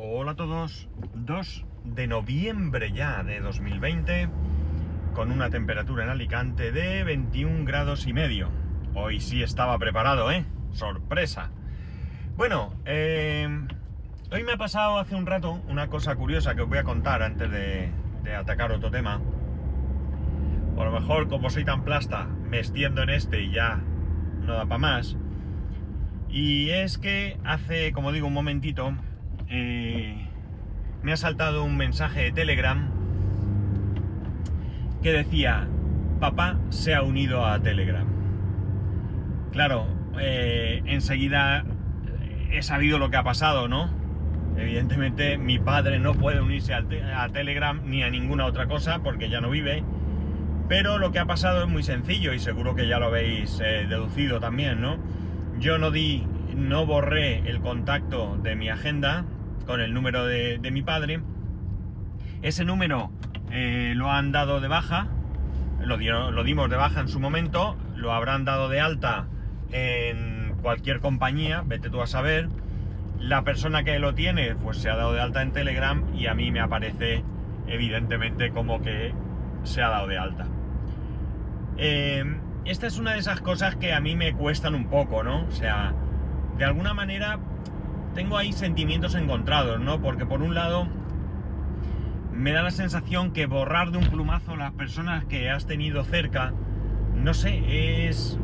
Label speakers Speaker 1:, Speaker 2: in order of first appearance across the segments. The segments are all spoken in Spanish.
Speaker 1: Hola a todos, 2 de noviembre ya de 2020, con una temperatura en Alicante de 21 grados y medio. Hoy sí estaba preparado, ¿eh? Sorpresa. Bueno, eh, hoy me ha pasado hace un rato una cosa curiosa que os voy a contar antes de, de atacar otro tema. A lo mejor, como soy tan plasta, me extiendo en este y ya no da para más. Y es que hace, como digo, un momentito, eh, me ha saltado un mensaje de Telegram que decía, papá se ha unido a Telegram. Claro, eh, enseguida he sabido lo que ha pasado, ¿no? Evidentemente mi padre no puede unirse a, Telegram ni a ninguna otra cosa porque ya no vive. Pero lo que ha pasado es muy sencillo y seguro que ya lo habéis eh, deducido también, ¿no? Yo no di, no borré el contacto de mi agenda con el número de, mi padre. Ese número eh, lo han dado de baja, lo dimos de baja en su momento, lo habrán dado de alta en cualquier compañía, vete tú a saber. La persona que lo tiene, pues se ha dado de alta en Telegram y a mí me aparece evidentemente como que se ha dado de alta. Eh, esta es una de esas cosas que a mí me cuestan un poco, ¿no? O sea, de alguna manera tengo ahí sentimientos encontrados, ¿no? Porque por un lado me da la sensación que borrar de un plumazo las personas que has tenido cerca, no sé, es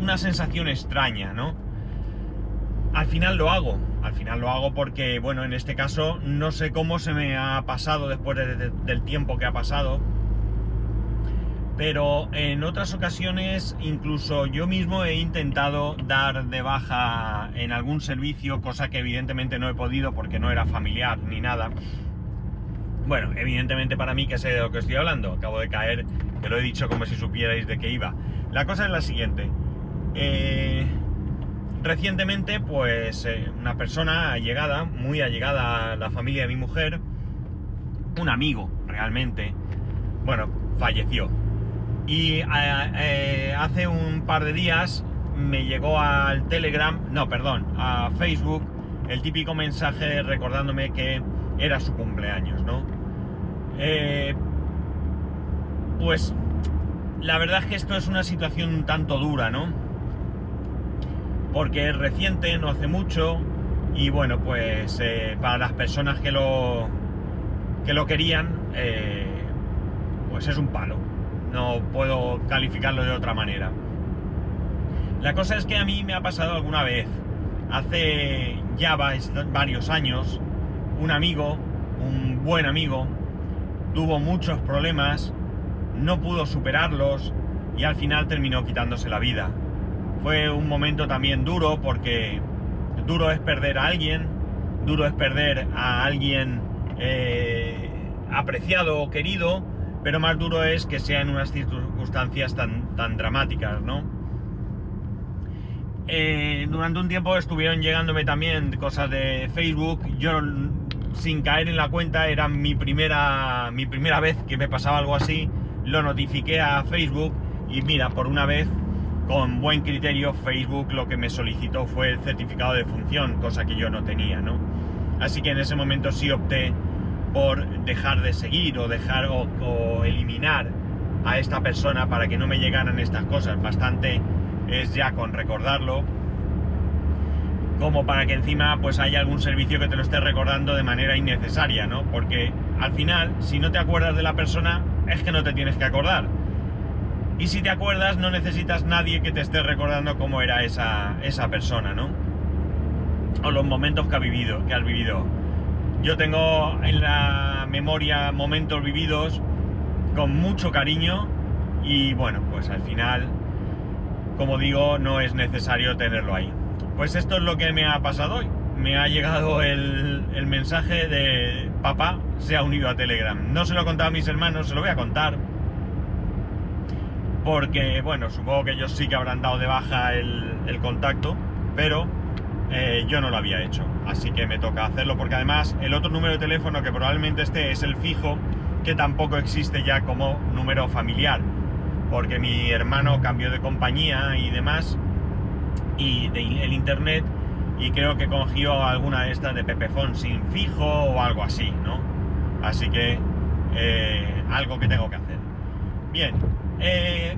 Speaker 1: una sensación extraña, ¿no? Al final lo hago, al final lo hago porque, bueno, en este caso no sé cómo se me ha pasado después de, de, del tiempo que ha pasado, pero en otras ocasiones incluso yo mismo he intentado dar de baja en algún servicio, cosa que evidentemente no he podido porque no era familiar ni nada. Bueno, evidentemente para mí que sé de lo que estoy hablando, acabo de caer, que lo he dicho como si supierais de qué iba. La cosa es la siguiente. Eh, recientemente, pues eh, una persona allegada, muy allegada a la familia de mi mujer, un amigo realmente, bueno, falleció y eh, eh, hace un par de días me llegó al Telegram, no, perdón, a Facebook, el típico mensaje recordándome que era su cumpleaños, ¿no? Eh, pues la verdad es que esto es una situación un tanto dura, ¿no? Porque es reciente, no hace mucho, y bueno, pues para las personas que lo, que lo querían, pues es un palo no puedo calificarlo de otra manera. La cosa es que a mí me ha pasado alguna vez, hace ya varios años, un amigo, un buen amigo, tuvo muchos problemas, no pudo superarlos y al final terminó quitándose la vida. Fue un momento también duro porque duro es perder a alguien, duro es perder a alguien eh, apreciado o querido, pero más duro es que sea en unas circunstancias tan, tan dramáticas, ¿no? Eh, durante un tiempo estuvieron llegándome también cosas de Facebook, yo sin caer en la cuenta era mi primera, mi primera vez que me pasaba algo así, lo notifiqué a Facebook y mira, por una vez, con buen criterio, Facebook lo que me solicitó fue el certificado de función, cosa que yo no tenía, ¿no? Así que en ese momento sí opté por dejar de seguir o dejar o, o, eliminar a esta persona para que no me llegaran estas cosas. Bastante es ya con recordarlo. Como para que encima pues haya algún servicio que te lo esté recordando de manera innecesaria, ¿no? Porque al final, si no te acuerdas de la persona, es que no te tienes que acordar. Y si te acuerdas, no necesitas nadie que te esté recordando cómo era esa, esa persona, ¿no? O los momentos que ha vivido, que has vivido yo tengo en la memoria momentos vividos con mucho cariño y bueno, pues al final, como digo, no es necesario tenerlo ahí. Pues esto es lo que me ha pasado hoy. Me ha llegado el, mensaje de papá se ha unido a Telegram. No se lo he contado a mis hermanos, se lo voy a contar. Porque, bueno, supongo que ellos sí que habrán dado de baja el, el contacto, pero eh, yo no lo había hecho. Así que me toca hacerlo porque además el otro número de teléfono que probablemente esté es el fijo, que tampoco existe ya como número familiar. Porque mi hermano cambió de compañía y demás. Y el internet y creo que cogió alguna de estas de Pepefon sin fijo o algo así, ¿no? Así que eh, algo que tengo que hacer. Bien, eh,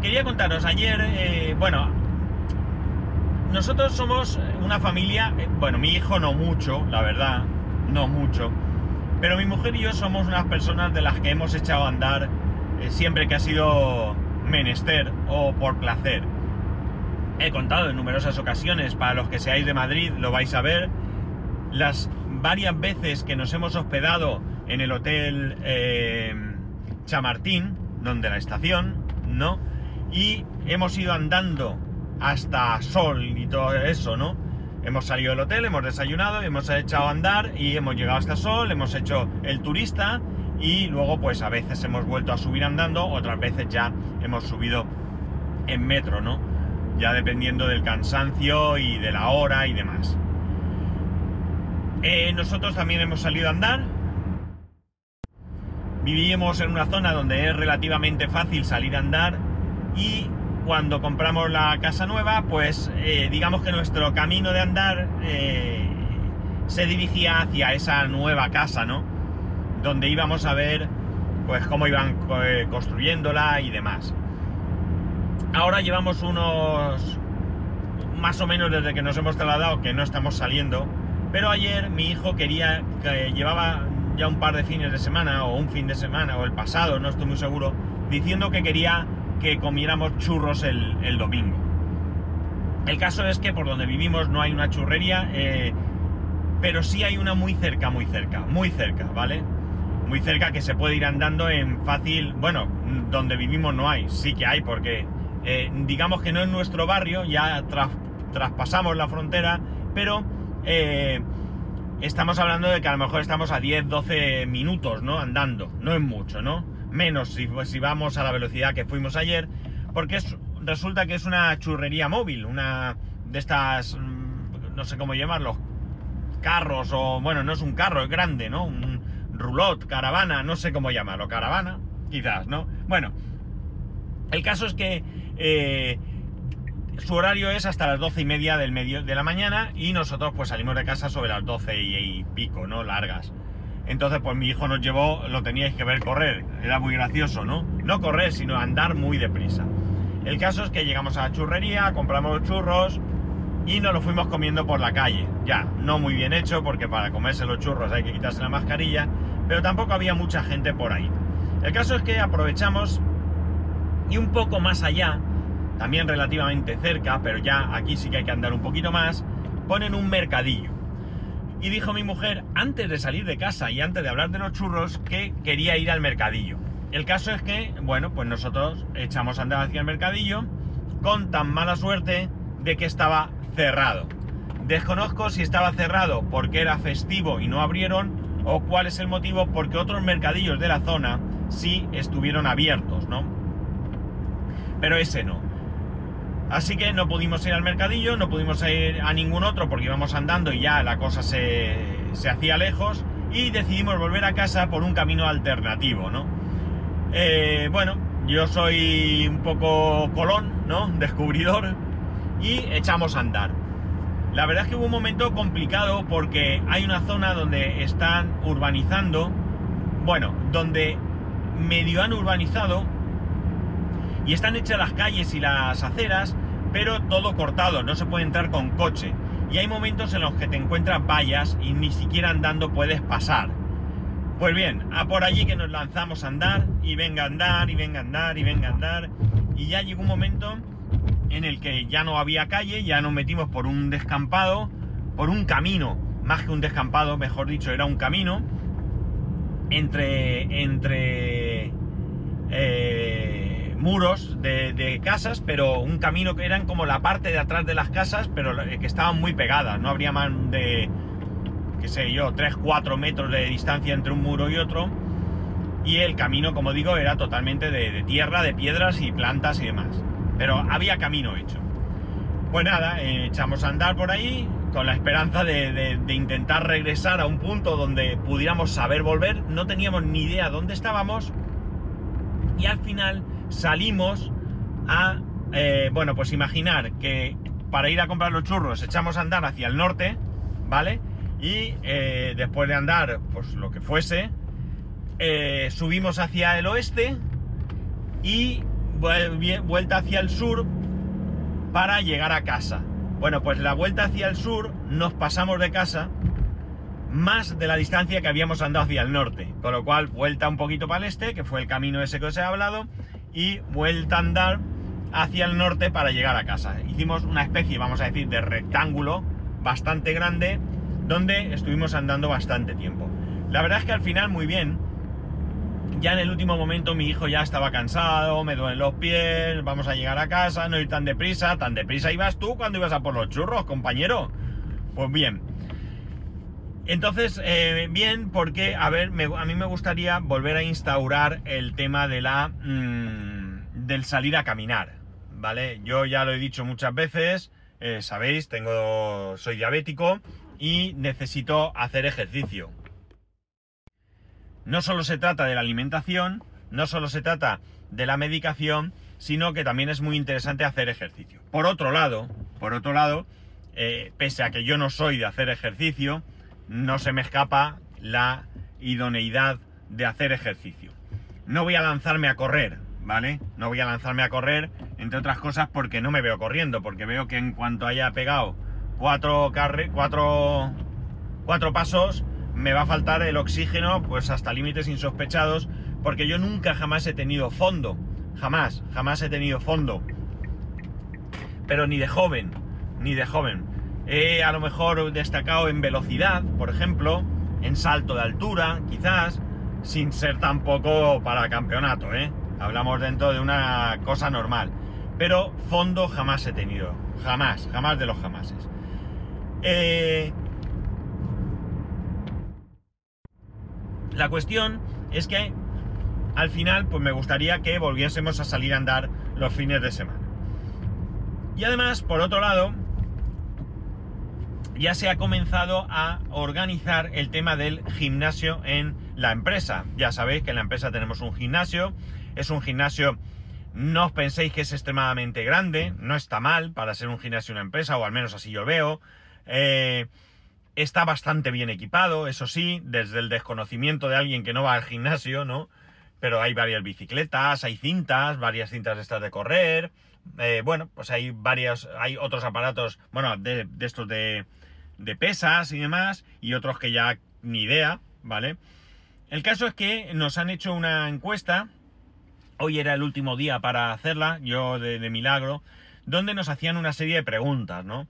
Speaker 1: quería contaros ayer, eh, bueno, nosotros somos una familia, bueno, mi hijo no mucho, la verdad, no mucho, pero mi mujer y yo somos unas personas de las que hemos echado a andar siempre que ha sido menester o por placer. He contado en numerosas ocasiones, para los que seáis de Madrid lo vais a ver, las varias veces que nos hemos hospedado en el hotel eh, Chamartín, donde la estación, ¿no? Y hemos ido andando hasta Sol y todo eso, ¿no? Hemos salido del hotel, hemos desayunado, hemos echado a andar y hemos llegado hasta Sol, hemos hecho el turista y luego pues a veces hemos vuelto a subir andando, otras veces ya hemos subido en metro, ¿no? Ya dependiendo del cansancio y de la hora y demás. Eh, nosotros también hemos salido a andar. Vivimos en una zona donde es relativamente fácil salir a andar y cuando compramos la casa nueva, pues eh, digamos que nuestro camino de andar eh, se dirigía hacia esa nueva casa, ¿no? donde íbamos a ver pues cómo iban eh, construyéndola y demás. Ahora llevamos unos más o menos desde que nos hemos trasladado que no estamos saliendo, pero ayer mi hijo quería que llevaba ya un par de fines de semana o un fin de semana o el pasado, no estoy muy seguro, diciendo que quería que comiéramos churros el, domingo. El caso es que por donde vivimos no hay una churrería, eh, pero sí hay una muy cerca, muy cerca, muy cerca, ¿vale? muy cerca que se puede ir andando en fácil, bueno, donde vivimos no hay, sí que hay, porque eh, digamos que no es nuestro barrio, ya traspasamos la frontera, pero eh, estamos hablando de que a lo mejor estamos a 10, 12 minutos, ¿no? Andando, no es mucho, ¿no? Menos si, vamos a la velocidad que fuimos ayer, porque resulta que es una churrería móvil, una de estas, mm, no sé cómo llamarlo, carros o, bueno, no es un carro, es grande, ¿no? roulotte, caravana, no sé cómo llamarlo, caravana, quizás, ¿no? Bueno, el caso es que eh, su horario es hasta las doce y media del medio de la mañana y nosotros pues salimos de casa sobre las doce y, pico, ¿no? Largas. Entonces pues mi hijo nos llevó, lo teníais que ver correr, era muy gracioso, ¿no? No correr, sino andar muy deprisa. El caso es que llegamos a la churrería, compramos churros, y nos lo fuimos comiendo por la calle. Ya, no muy bien hecho porque para comerse los churros hay que quitarse la mascarilla, pero tampoco había mucha gente por ahí. El caso es que aprovechamos y un poco más allá, también relativamente cerca, pero ya aquí sí que hay que andar un poquito más, ponen un mercadillo. Y dijo mi mujer, antes de salir de casa y antes de hablar de los churros, que quería ir al mercadillo. El caso es que, bueno, pues nosotros echamos a andar hacia el mercadillo con tan mala suerte de que estaba cerrado. Desconozco si estaba cerrado porque era festivo y no abrieron o cuál es el motivo porque otros mercadillos de la zona sí estuvieron abiertos, ¿no? Pero ese no. Así que no pudimos ir al mercadillo, no pudimos ir a ningún otro porque íbamos andando y ya la cosa se, se hacía lejos y decidimos volver a casa por un camino alternativo, ¿no? Eh, bueno, yo soy un poco colón, ¿no? Descubridor y echamos a andar. La verdad es que hubo un momento complicado porque hay una zona donde están urbanizando, bueno, donde medio han urbanizado y están hechas las calles y las aceras, pero todo cortado, no se puede entrar con coche. Y hay momentos en los que te encuentras vallas y ni siquiera andando puedes pasar. Pues bien, a por allí que nos lanzamos a andar, y venga a andar, y venga a andar, y venga a andar. Y ya llegó un momento en el que ya no había calle, ya nos metimos por un descampado, por un camino, más que un descampado, mejor dicho, era un camino entre, entre eh, muros de, casas, pero un camino que eran como la parte de atrás de las casas, pero que estaban muy pegadas, no habría más de, qué sé yo, 3-4 metros de distancia entre un muro y otro. Y el camino, como digo, era totalmente de tierra, de piedras y plantas y demás pero había camino hecho. Pues nada, eh, echamos a andar por ahí con la esperanza de, intentar regresar a un punto donde pudiéramos saber volver. No teníamos ni idea dónde estábamos y al final salimos a, eh, bueno, pues imaginar que para ir a comprar los churros echamos a andar hacia el norte, ¿vale? Y eh, después de andar, pues lo que fuese, eh, subimos hacia el oeste y vuelta hacia el sur para llegar a casa. Bueno, pues la vuelta hacia el sur nos pasamos de casa más de la distancia que habíamos andado hacia el norte. Con lo cual, vuelta un poquito para el este, que fue el camino ese que os he hablado, y vuelta a andar hacia el norte para llegar a casa. Hicimos una especie, vamos a decir, de rectángulo bastante grande, donde estuvimos andando bastante tiempo. La verdad es que al final muy bien. Ya en el último momento mi hijo ya estaba cansado, me duelen los pies, vamos a llegar a casa, no ir tan deprisa, tan deprisa ibas tú cuando ibas a por los churros, compañero. Pues bien, entonces, eh, bien, porque, a ver, a mí me gustaría volver a instaurar el tema de la. Mm, del salir a caminar, ¿vale? Yo ya lo he dicho muchas veces, eh, sabéis, tengo. soy diabético y necesito hacer ejercicio. No solo se trata de la alimentación, no solo se trata de la medicación, sino que también es muy interesante hacer ejercicio. Por otro lado, por otro lado, eh, pese a que yo no soy de hacer ejercicio, no se me escapa la idoneidad de hacer ejercicio. No voy a lanzarme a correr, ¿vale? No voy a lanzarme a correr, entre otras cosas porque no me veo corriendo, porque veo que en cuanto haya pegado cuatro, cuatro, cuatro pasos, me va a faltar el oxígeno, pues hasta límites insospechados, porque yo nunca jamás he tenido fondo, jamás, jamás he tenido fondo. Pero ni de joven, ni de joven. He a lo mejor destacado en velocidad, por ejemplo, en salto de altura, quizás, sin ser tampoco para campeonato, ¿eh? Hablamos dentro de una cosa normal. Pero fondo jamás he tenido. Jamás, jamás de los jamases. Eh, la cuestión es que al final, pues me gustaría que volviésemos a salir a andar los fines de semana. Y además, por otro lado, ya se ha comenzado a organizar el tema del gimnasio en la empresa. Ya sabéis que en la empresa tenemos un gimnasio. Es un gimnasio, no os penséis que es extremadamente grande, no está mal para ser un gimnasio en una empresa, o al menos así yo veo. Eh, está bastante bien equipado, eso sí, desde el desconocimiento de alguien que no va al gimnasio, ¿no? Pero hay varias bicicletas, hay cintas, varias cintas estas de correr. Eh, bueno, pues hay varias, hay otros aparatos, bueno, de estos de, de pesas y demás, y otros que ya ni idea, ¿vale? El caso es que nos han hecho una encuesta, hoy era el último día para hacerla, yo de, milagro, donde nos hacían una serie de preguntas, ¿no?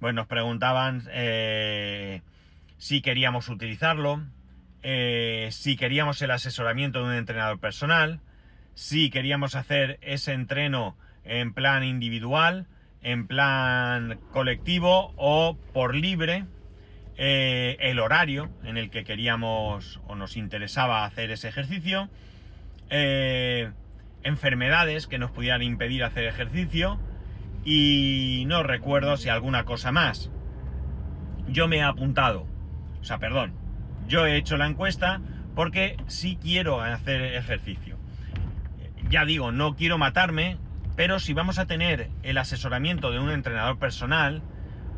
Speaker 1: Pues nos preguntaban eh, si queríamos utilizarlo, eh, si queríamos el asesoramiento de un entrenador personal, si queríamos hacer ese entreno en plan individual, en plan colectivo o por libre eh, el horario en el que queríamos o nos interesaba hacer ese ejercicio, eh, enfermedades que nos pudieran impedir hacer ejercicio y no recuerdo si alguna cosa más. Yo me he apuntado, o sea, perdón, yo he hecho la encuesta porque sí quiero hacer ejercicio. Ya digo, no quiero matarme, pero si vamos a tener el asesoramiento de un entrenador personal,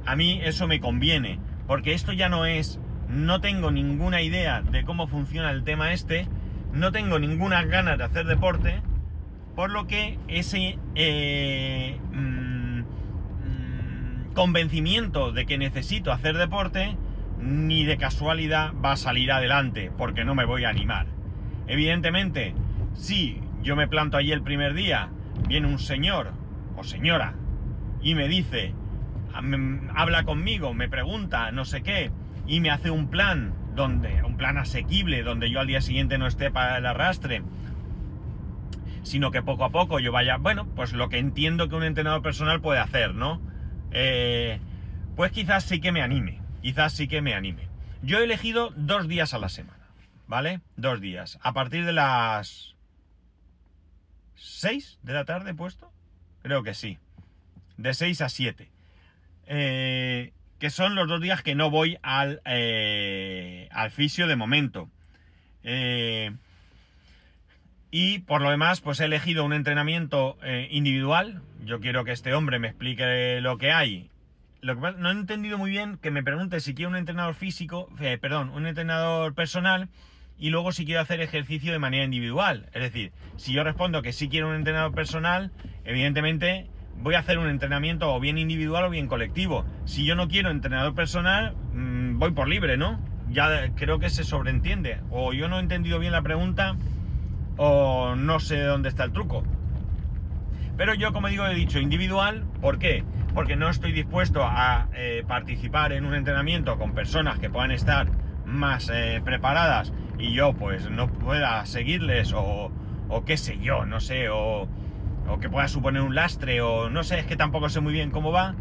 Speaker 1: a mí eso me conviene, porque esto ya no es, no tengo ninguna idea de cómo funciona el tema este, no tengo ninguna ganas de hacer deporte, por lo que ese eh, mm, mm, convencimiento de que necesito hacer deporte, ni de casualidad va a salir adelante, porque no me voy a animar. Evidentemente, si yo me planto allí el primer día viene un señor o señora y me dice, habla conmigo, me pregunta, no sé qué, y me hace un plan donde, un plan asequible, donde yo al día siguiente no esté para el arrastre, sino que poco a poco yo vaya, bueno, pues lo que entiendo que un entrenador personal puede hacer, ¿no? Eh, pues quizás sí que me anime, quizás sí que me anime. Yo he elegido dos días a la semana, ¿vale? Dos días, a partir de las 6 de la tarde puesto. Creo que sí. De 6 a 7. Eh, que son los dos días que no voy al, eh, al fisio de momento. Eh, Y por lo demás, pues he elegido un entrenamiento eh, individual. Yo quiero que este hombre me explique lo que hay. Lo que pasa- no he entendido muy bien que me pregunte si quiero un entrenador físico, eh, perdón, un entrenador personal y luego si quiero hacer ejercicio de manera individual. Es decir, si yo respondo que sí quiero un entrenador personal, evidentemente voy a hacer un entrenamiento o bien individual o bien colectivo. Si yo no quiero entrenador personal, mm, voy por libre, ¿no? Ya creo que se sobreentiende. O yo no he entendido bien la pregunta o no sé dónde está el truco. Pero yo, como digo, he dicho individual. ¿Por qué? Porque no estoy dispuesto a eh, participar en un entrenamiento con personas que puedan estar más eh, preparadas y yo pues no pueda seguirles o, o qué sé yo, no sé, o, o que pueda suponer un lastre o no sé, es que tampoco sé muy bien cómo va.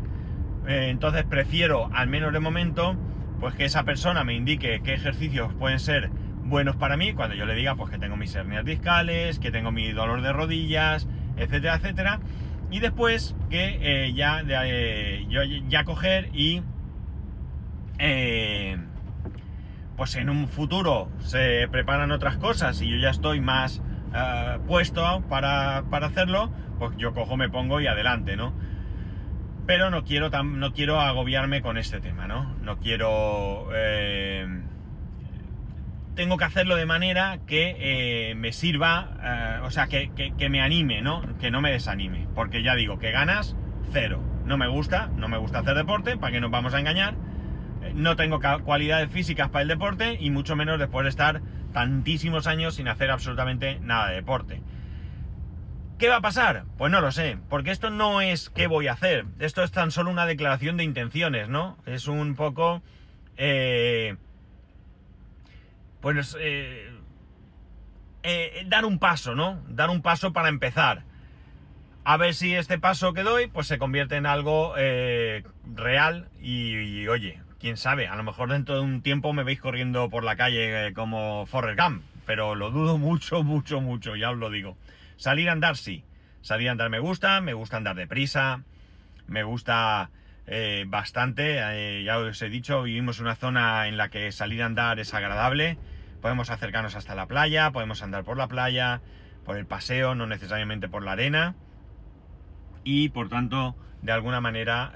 Speaker 1: Eh, entonces prefiero, al menos de momento, pues que esa persona me indique qué ejercicios pueden ser buenos para mí, cuando yo le diga pues que tengo mis hernias discales, que tengo mi dolor de rodillas, etcétera, etcétera. Y después que eh, ya, de, eh, yo ya coger y pues en un futuro se preparan otras cosas y yo ya estoy más eh, puesto para, para hacerlo, pues yo cojo, me pongo y adelante, ¿no? Pero no quiero, tam- no quiero agobiarme con este tema, ¿no? No quiero... eh, tengo que hacerlo de manera que eh, me sirva, o sea, que, que- que me anime, ¿no? Que no me desanime. Porque ya digo, que ganas, cero. No me gusta, no me gusta hacer deporte, para que nos vamos a engañar. No tengo cualidades físicas para el deporte y mucho menos después de estar tantísimos años sin hacer absolutamente nada de deporte. ¿Qué va a pasar? Pues no lo sé, porque esto no es qué voy a hacer, esto es tan solo una declaración de intenciones, ¿no? Es un poco... eh, pues... eh, eh, dar un paso, ¿no? Dar un paso para empezar. A ver si este paso que doy, pues se convierte en algo eh, real y, oye, quién sabe, a lo mejor dentro de un tiempo me veis corriendo por la calle eh, como Forrest Gump, pero lo dudo mucho, mucho, mucho, ya os lo digo. Salir a andar sí, salir a andar me gusta, me gusta andar deprisa, me gusta eh, bastante, eh, ya os he dicho, vivimos en una zona en la que salir a andar es agradable, podemos acercarnos hasta la playa, podemos andar por la playa, por el paseo, no necesariamente por la arena, y por tanto, de alguna manera,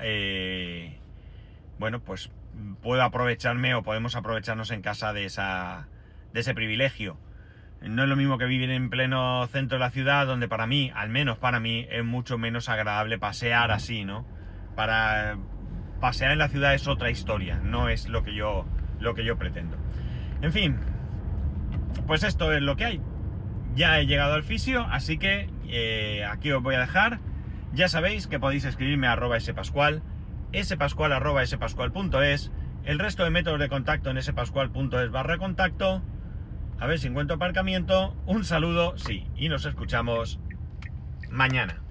Speaker 1: bueno, pues puedo aprovecharme o podemos aprovecharnos en casa de, esa, de ese privilegio. No es lo mismo que vivir en pleno centro de la ciudad, donde para mí, al menos para mí, es mucho menos agradable pasear así, ¿no? Para pasear en la ciudad es otra historia, no es lo que yo, lo que yo pretendo. En fin, pues esto es lo que hay. Ya he llegado al fisio, así que eh, aquí os voy a dejar. Ya sabéis que podéis escribirme a arroba spascual, spascual.es, el resto de métodos de contacto en spascual.es barra contacto. A ver si encuentro aparcamiento. Un saludo, sí, y nos escuchamos mañana.